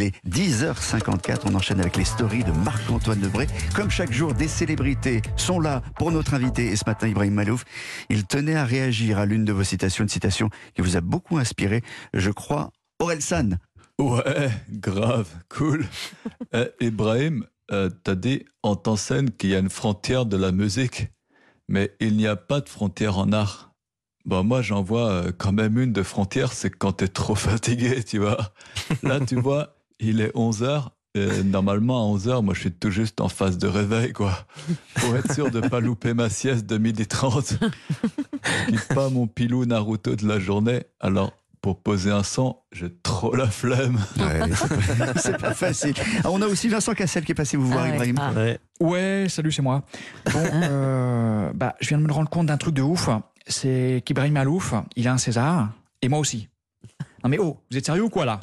Il est 10h54. On enchaîne avec les stories de Marc-Antoine Lebré. Comme chaque jour, des célébrités sont là pour notre invité. Et ce matin, Ibrahim Malouf, il tenait à réagir à l'une de vos citations, une citation qui vous a beaucoup inspiré, je crois, Orelsan. Ouais, grave, cool. Eh, Ibrahim, euh, t'as dit en ton scène qu'il y a une frontière de la musique, mais il n'y a pas de frontière en art. Bon, moi, j'en vois euh, quand même une de frontière, c'est quand t'es trop fatigué, tu vois. Là, tu vois, il est 11h. Et normalement, à 11h, moi, je suis tout juste en phase de réveil, quoi. Pour être sûr de pas louper ma sieste de midi 30. Je quitte pas mon pilou Naruto de la journée. Alors, pour poser un son, j'ai trop la flemme. Ouais, c'est pas- facile. Ah, on a aussi Vincent Cassel qui est passé vous voir, Ah ouais. Ibrahim. Ah. Ouais. Ouais, salut, c'est moi. Bon, euh, bah, je viens de me rendre compte d'un truc de ouf. C'est qu'Ibrahim Malouf, il a un César, et moi aussi. Non mais oh, vous êtes sérieux ou quoi là?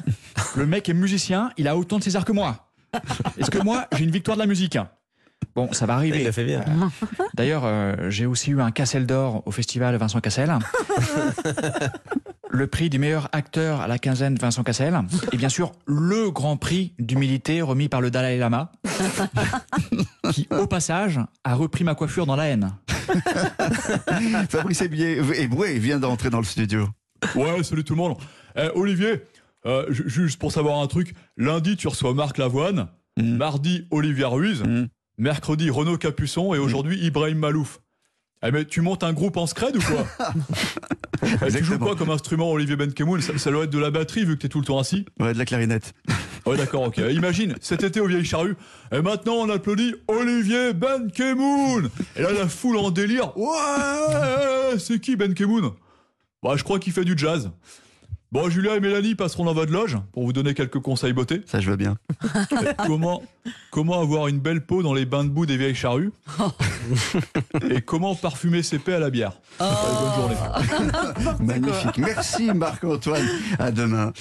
Le mec est musicien, il a autant de César que moi. Est-ce que moi, j'ai une victoire de la musique? Bon, ça va arriver. l'a fait bien. D'ailleurs, euh, j'ai aussi eu un Cassel d'or au festival Vincent Cassel. le prix du meilleur acteur à la quinzaine Vincent Cassel. Et bien sûr, le grand prix d'humilité remis par le Dalai Lama, qui, au passage, a repris ma coiffure dans la haine. Fabrice Eboué Eboué vient d'entrer dans le studio. Ouais, salut tout le monde. Eh, Olivier, euh, ju- juste pour savoir un truc, lundi tu reçois Marc Lavoine, Mm. mardi Olivia Ruiz, Mm. mercredi Renaud Capuçon et aujourd'hui Ibrahim Malouf. Eh mais tu montes un groupe en scred ou quoi Eh, Tu joues quoi comme instrument Olivier Benkemoun? Ça, ça doit être de la batterie vu que t'es tout le temps assis. Ouais, de la clarinette. Ouais d'accord, ok. Imagine, cet été aux Vieilles Charrues, et maintenant on applaudit Olivier Benkemoun Et là la foule en délire, ouais, c'est qui Benkemoun? Bah je crois qu'il fait du jazz. Bon, Julia et Mélanie passeront dans votre loge pour vous donner quelques conseils beauté. Ça, je veux bien. comment, comment avoir une belle peau dans les bains de boue des vieilles charrues Et comment parfumer ses paix à la bière. Allez, bonne journée. Magnifique. Merci Marc-Antoine. À demain.